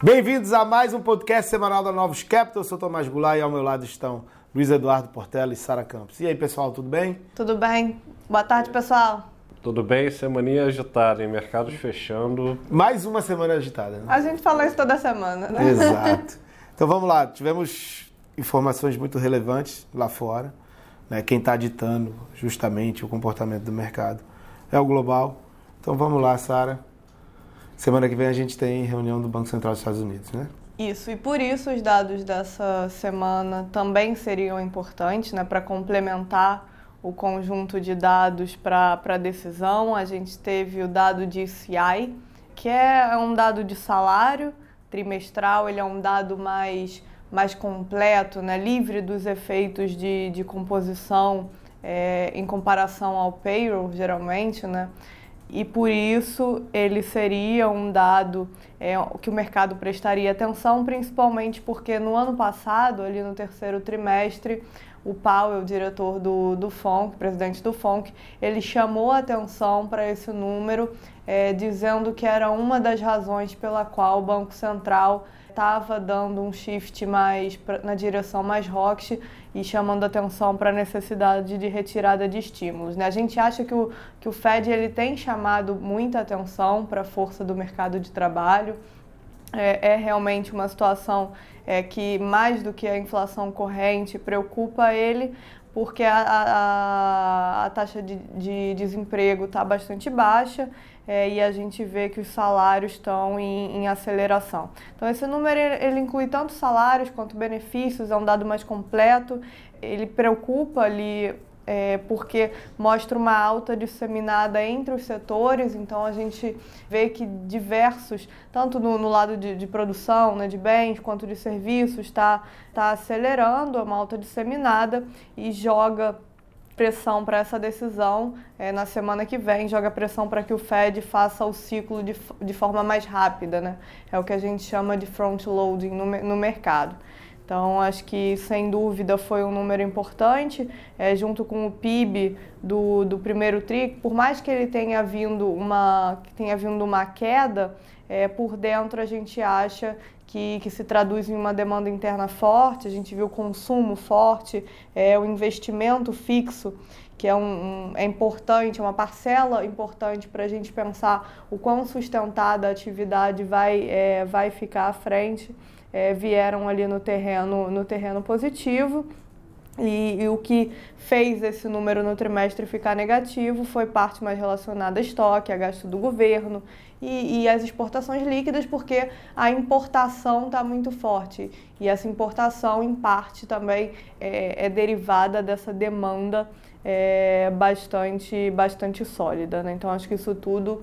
Bem-vindos a mais um podcast semanal da Novos Capital. Eu sou Tomás Goulart e ao meu lado estão Luiz Eduardo Portela e Sara Campos. E aí, pessoal, tudo bem? Tudo bem. Boa tarde, pessoal. Tudo bem? Semaninha agitada, hein? Mercados fechando. Mais uma semana agitada, né? A gente fala isso toda semana, né? Exato. Então vamos lá, tivemos informações muito relevantes lá fora. Né? Quem está ditando justamente o comportamento do mercado é o global. Então vamos lá, Sara. Semana que vem a gente tem reunião do Banco Central dos Estados Unidos, né? Isso, e por isso os dados dessa semana também seriam importantes, né, para complementar o conjunto de dados para a decisão. A gente teve o dado de CI, que é um dado de salário trimestral, ele é um dado mais, mais completo, né, livre dos efeitos de, de composição é, em comparação ao payroll, geralmente, né? E por isso ele seria um dado é, que o mercado prestaria atenção, principalmente porque no ano passado, ali no terceiro trimestre, o Powell, diretor do, do FONC, presidente do FONC, ele chamou a atenção para esse número, é, dizendo que era uma das razões pela qual o Banco Central estava dando um shift mais pra, na direção mais rocks e chamando atenção para a necessidade de retirada de estímulos. Né? A gente acha que o, que o Fed ele tem chamado muita atenção para a força do mercado de trabalho. É, é realmente uma situação é, que, mais do que a inflação corrente, preocupa ele, porque a, a, a taxa de, de desemprego está bastante baixa é, e a gente vê que os salários estão em, em aceleração. Então, esse número ele inclui tanto salários quanto benefícios, é um dado mais completo, ele preocupa ali é, porque mostra uma alta disseminada entre os setores, então a gente vê que diversos, tanto no, no lado de, de, produção, né, de bens, quanto de serviços, está tá acelerando, é uma alta disseminada e joga pressão para essa decisão é, na semana que vem, joga pressão para que o Fed faça o ciclo de, de forma mais rápida, né? É o que a gente chama de front loading no, no mercado. Então, acho que sem dúvida foi um número importante, é, junto com o PIB do, do primeiro TRI, por mais que ele tenha vindo uma, tenha vindo uma queda, é, por dentro a gente acha que, que, se traduz em uma demanda interna forte, a gente viu o consumo forte, é, o investimento fixo, que é, um, um é importante, é uma parcela importante para a gente pensar o quão sustentada a atividade vai, é, vai ficar à frente é, vieram ali no terreno, no terreno positivo. E, e, o que fez esse número no trimestre ficar negativo foi parte mais relacionada a estoque, a gasto do governo e, e as exportações líquidas, porque a importação está muito forte. E essa importação, em parte, também é, é derivada dessa demanda é, bastante, bastante sólida. Né? Então, acho que isso tudo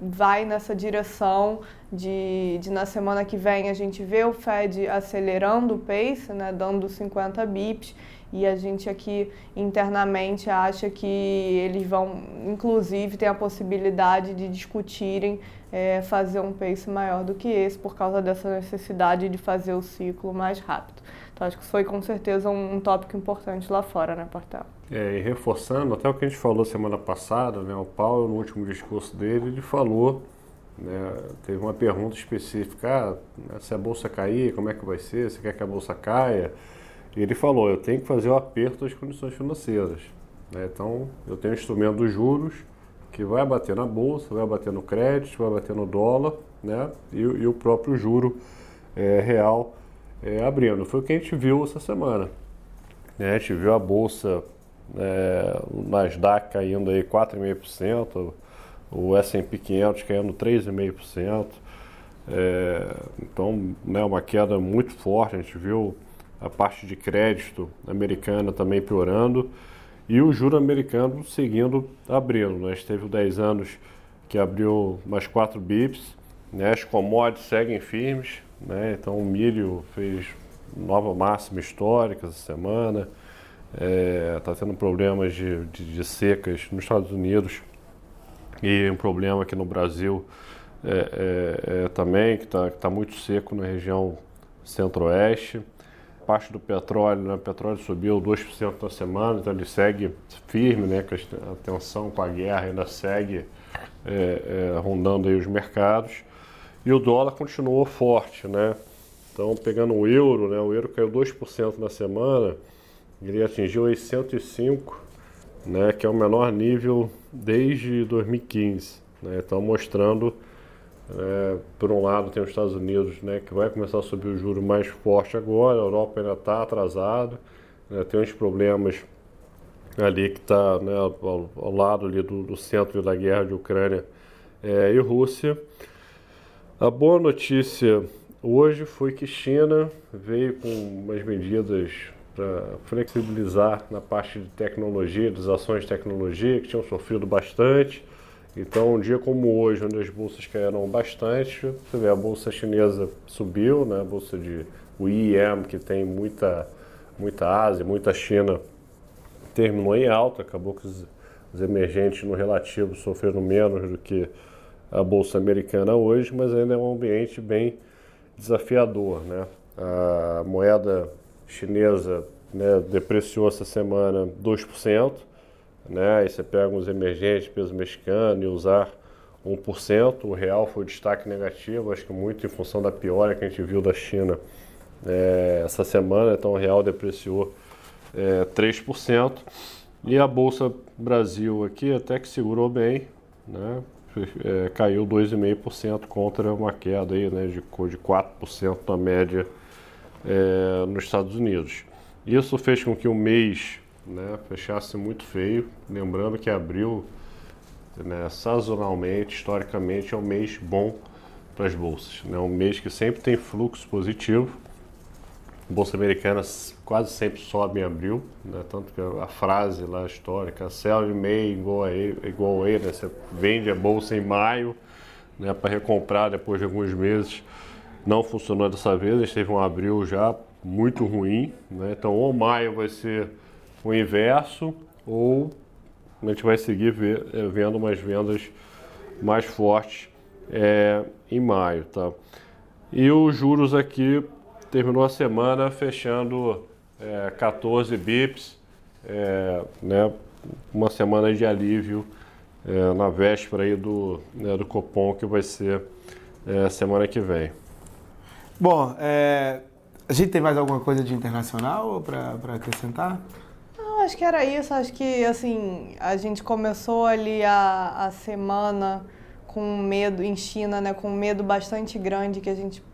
vai nessa direção de, de, na semana que vem a gente vê o Fed acelerando o pace, né, dando 50 bips, e a gente aqui internamente acha que eles vão, inclusive, ter a possibilidade de discutirem é, fazer um pace maior do que esse, por causa dessa necessidade de fazer o ciclo mais rápido. Então, acho que foi com certeza um, um tópico importante lá fora, né, Portel? É, e reforçando até o que a gente falou semana passada, né, o Paulo, no último discurso dele, ele falou, né, teve uma pergunta específica, ah, se a bolsa cair, como é que vai ser, você quer que a bolsa caia? Ele falou, eu tenho que fazer o aperto das condições financeiras. Né, então, eu tenho o instrumento dos juros, que vai bater na bolsa, vai bater no crédito, vai bater no dólar, né, e, e o próprio juro é, real é, abrindo. Foi o que a gente viu essa semana. Né? A gente viu a bolsa, é, o Nasdaq caindo aí 4,5%, o S&P 500 caindo 3,5%. É, então, né, uma queda muito forte. A gente viu a parte de crédito americana também piorando e o juro americano seguindo abrindo. Né? Teve 10 anos que abriu mais 4 bips, né? as commodities seguem firmes, né? Então o milho fez nova máxima histórica essa semana. Está é, tá tendo problemas de, de, de, secas nos Estados Unidos e um problema aqui no Brasil é, é, é também, que está tá muito seco na região centro-oeste. Parte do petróleo, né? o petróleo subiu 2% na semana, então ele segue firme, né? a tensão com a guerra ainda segue é, é, rondando aí os mercados. e o dólar continuou forte, né? Então, pegando o euro, né? O euro caiu 2% na semana, ele atingiu 105, né? Que é o menor nível desde 2015, né? Então, mostrando, é, por um lado, tem os Estados Unidos, né? Que vai começar a subir o juro mais forte agora, a Europa ainda está atrasado, né, tem uns problemas ali que está né, ao, ao, lado ali do, do, centro da guerra de Ucrânia é, e Rússia. A boa notícia hoje foi que China veio com umas medidas para flexibilizar na parte de tecnologia, das ações de tecnologia, que tinham sofrido bastante. Então, um dia como hoje, onde as bolsas caíram bastante, você vê a bolsa chinesa subiu, né? a bolsa de o IEM, que tem muita, muita Ásia, muita China, terminou em alta, acabou que os, os emergentes no relativo sofreram menos do que a bolsa americana hoje, mas ainda é um ambiente bem desafiador, né? A moeda chinesa né, depreciou essa semana 2%, né? Aí você pega os emergentes, peso mexicano e usar 1%, o real foi o destaque negativo, acho que muito em função da piora que a gente viu da China é, essa semana, então o real depreciou é, 3%. E a Bolsa Brasil aqui até que segurou bem, né? É, caiu 2,5% contra uma queda aí, né, de, de 4% na média é, nos Estados Unidos. Isso fez com que o mês né, fechasse muito feio, lembrando que abril, né, sazonalmente, historicamente, é um mês bom para as bolsas. É né, um mês que sempre tem fluxo positivo Bolsa Americana quase sempre sobe em abril, né? tanto que a frase lá histórica, sell in May igual a, igual a né? você vende a bolsa em maio né? para recomprar depois de alguns meses. Não funcionou dessa vez, a gente teve um abril já muito ruim, né? então ou maio vai ser o inverso ou a gente vai seguir ver, é, vendo umas vendas mais fortes é, em maio. Tá? E os juros aqui terminou a semana fechando é, 14 bips, é, né, uma semana de alívio na véspera aí do, né, do Copom, que vai ser semana que vem. Bom, a gente tem mais alguma coisa de internacional para acrescentar? Acho que era isso. Acho que assim a gente começou ali a, a semana com medo em China, né, com medo bastante grande que a gente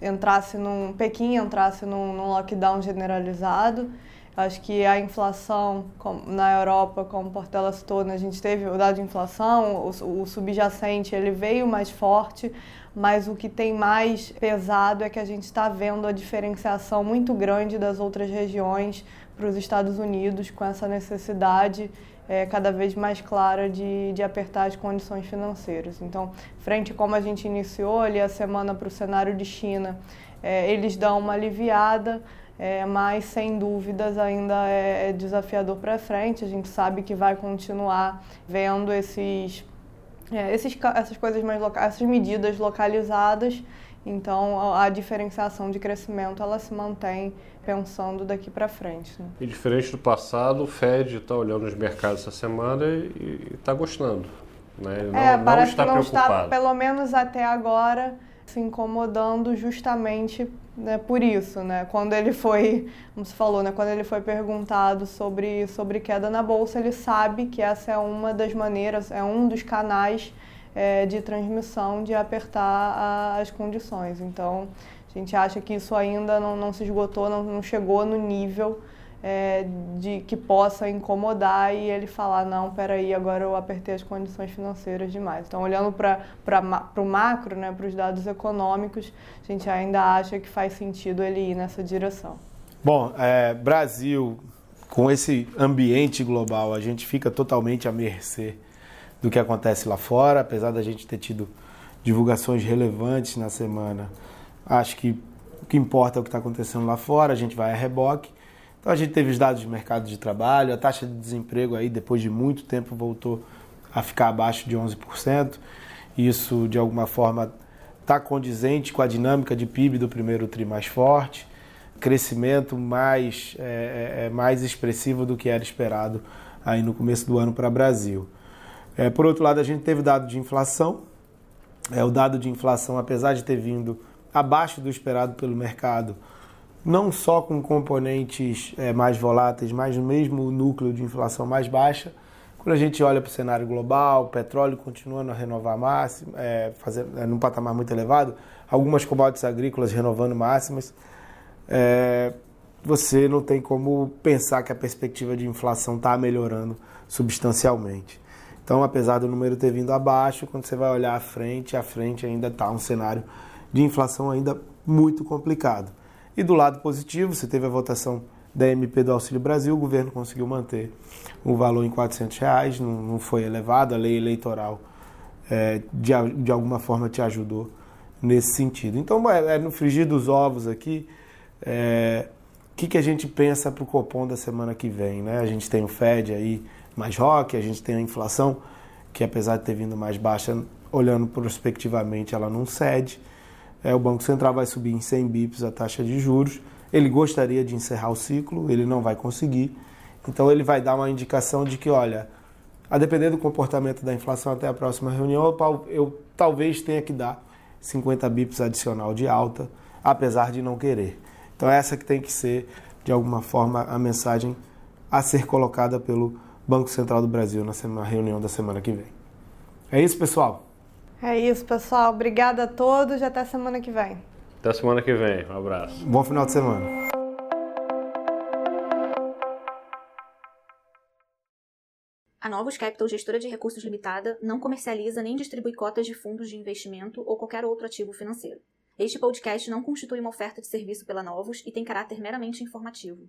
entrasse num Pequim entrasse num, num lockdown generalizado. Acho que a inflação na Europa, como Portela citou, né, a gente teve o dado de inflação, o, o subjacente ele veio mais forte, mas o que tem mais pesado é que a gente está vendo a diferenciação muito grande das outras regiões para os Estados Unidos com essa necessidade é, cada vez mais clara de, de apertar as condições financeiras. Então, frente como a gente iniciou ali a semana para o cenário de China, é, eles dão uma aliviada, é, mas sem dúvidas ainda é, é desafiador para frente. A gente sabe que vai continuar vendo esses, é, esses essas coisas mais locais, essas medidas localizadas então, a diferenciação de crescimento ela se mantém pensando daqui para frente. Né? E diferente do passado, o Fed está olhando os mercados essa semana e está gostando. Né? Não, é, parece não está que não preocupado. está, pelo menos até agora, se incomodando justamente né, por isso, né? Quando ele foi, como se falou, né, quando ele foi perguntado sobre, sobre queda na bolsa, ele sabe que essa é uma das maneiras, é um dos canais é, de transmissão de apertar a, as condições. Então, a gente acha que isso ainda não, não se esgotou, não, não chegou no nível é, de que possa incomodar e ele falar, não, peraí, agora eu apertei as condições financeiras demais. Então, olhando para o macro, né, para os dados econômicos, a gente ainda acha que faz sentido ele ir nessa direção. Bom, é, Brasil, com esse ambiente global, a gente fica totalmente à mercê do que acontece lá fora, apesar da gente ter tido divulgações relevantes na semana. Acho que o que importa é o que está acontecendo lá fora, a gente vai a reboque. Então a gente teve os dados de mercado de trabalho, a taxa de desemprego aí depois de muito tempo voltou a ficar abaixo de 11%. Isso de alguma forma está condizente com a dinâmica de PIB do primeiro tri mais forte, crescimento mais, é, é, é mais expressivo do que era esperado aí no começo do ano para o Brasil. É, por outro lado, a gente teve dado de inflação É, o dado de inflação, apesar de ter vindo abaixo do esperado pelo mercado, não só com componentes é, mais voláteis, mas no mesmo núcleo de inflação mais baixa. Quando a gente olha para o cenário global, o petróleo continuando a renovar máximo, é, fazer, é, num patamar muito elevado, algumas commodities agrícolas renovando máximas, é, você não tem como pensar que a perspectiva de inflação está melhorando substancialmente. Então, apesar do número ter vindo abaixo, quando você vai olhar à frente, à frente ainda está um cenário de inflação ainda muito complicado. E do lado positivo, você teve a votação da MP do Auxílio Brasil, o governo conseguiu manter o valor em 400 reais, não, não foi elevado, a lei eleitoral é, de, de alguma forma te ajudou nesse sentido. Então, é, é no frigir dos ovos aqui, é, o que, que a gente pensa para o Copom da semana que vem? Né? A gente tem o Fed aí mais rock, a gente tem a inflação, que apesar de ter vindo mais baixa, olhando prospectivamente, ela não cede. É, o Banco Central vai subir em 100 bips a taxa de juros. Ele gostaria de encerrar o ciclo, ele não vai conseguir. Então ele vai dar uma indicação de que, olha, a depender do comportamento da inflação até a próxima reunião, eu, eu talvez tenha que dar 50 bips adicional de alta, apesar de não querer. Então essa que tem que ser, de alguma forma, a mensagem a ser colocada pelo Banco Central do Brasil na, reunião da semana que vem. É isso, pessoal? É isso, pessoal. Obrigada a todos e até semana que vem. Até semana que vem. Um abraço. Bom final de semana. A Novos Capital, gestora de recursos limitada, não comercializa nem distribui cotas de fundos de investimento ou qualquer outro ativo financeiro. Este podcast não constitui uma oferta de serviço pela Novos e tem caráter meramente informativo.